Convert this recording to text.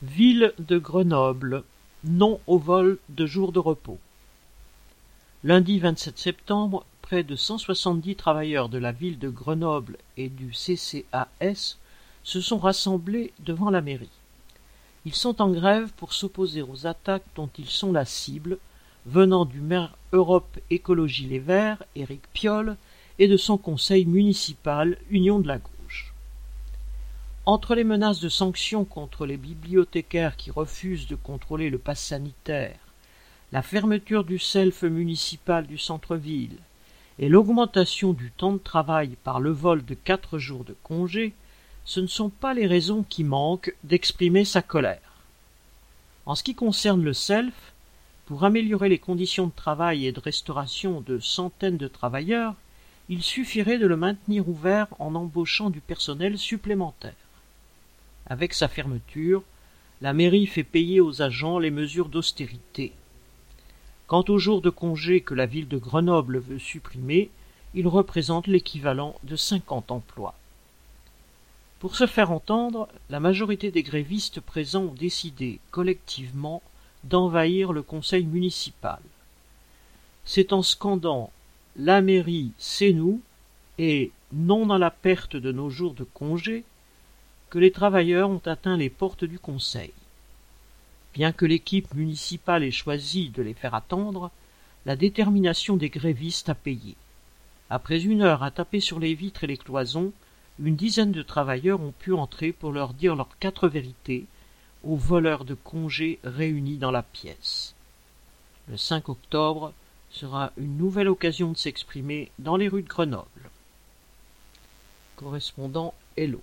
Ville de Grenoble, non au vol de jours de repos. Lundi 27 septembre, près de 170 travailleurs de la ville de Grenoble et du CCAS se sont rassemblés devant la mairie. Ils sont en grève pour s'opposer aux attaques dont ils sont la cible, venant du maire Europe Écologie Les Verts, Éric Piolle, et de son conseil municipal Union de la Gauche. Entre les menaces de sanctions contre les bibliothécaires qui refusent de contrôler le pass sanitaire, la fermeture du self municipal du centre-ville et l'augmentation du temps de travail par le vol de quatre jours de congé, ce ne sont pas les raisons qui manquent d'exprimer sa colère. En ce qui concerne le self, pour améliorer les conditions de travail et de restauration de centaines de travailleurs, il suffirait de le maintenir ouvert en embauchant du personnel supplémentaire. Avec sa fermeture, la mairie fait payer aux agents les mesures d'austérité. Quant aux jours de congé que la ville de Grenoble veut supprimer, ils représentent l'équivalent de cinquante emplois. Pour se faire entendre, la majorité des grévistes présents ont décidé collectivement d'envahir le conseil municipal. C'est en scandant La mairie, c'est nous et non dans la perte de nos jours de congé que les travailleurs ont atteint les portes du Conseil. Bien que l'équipe municipale ait choisi de les faire attendre, la détermination des grévistes a payé. Après une heure à taper sur les vitres et les cloisons, une dizaine de travailleurs ont pu entrer pour leur dire leurs quatre vérités aux voleurs de congés réunis dans la pièce. Le 5 octobre sera une nouvelle occasion de s'exprimer dans les rues de Grenoble. Correspondant Hello.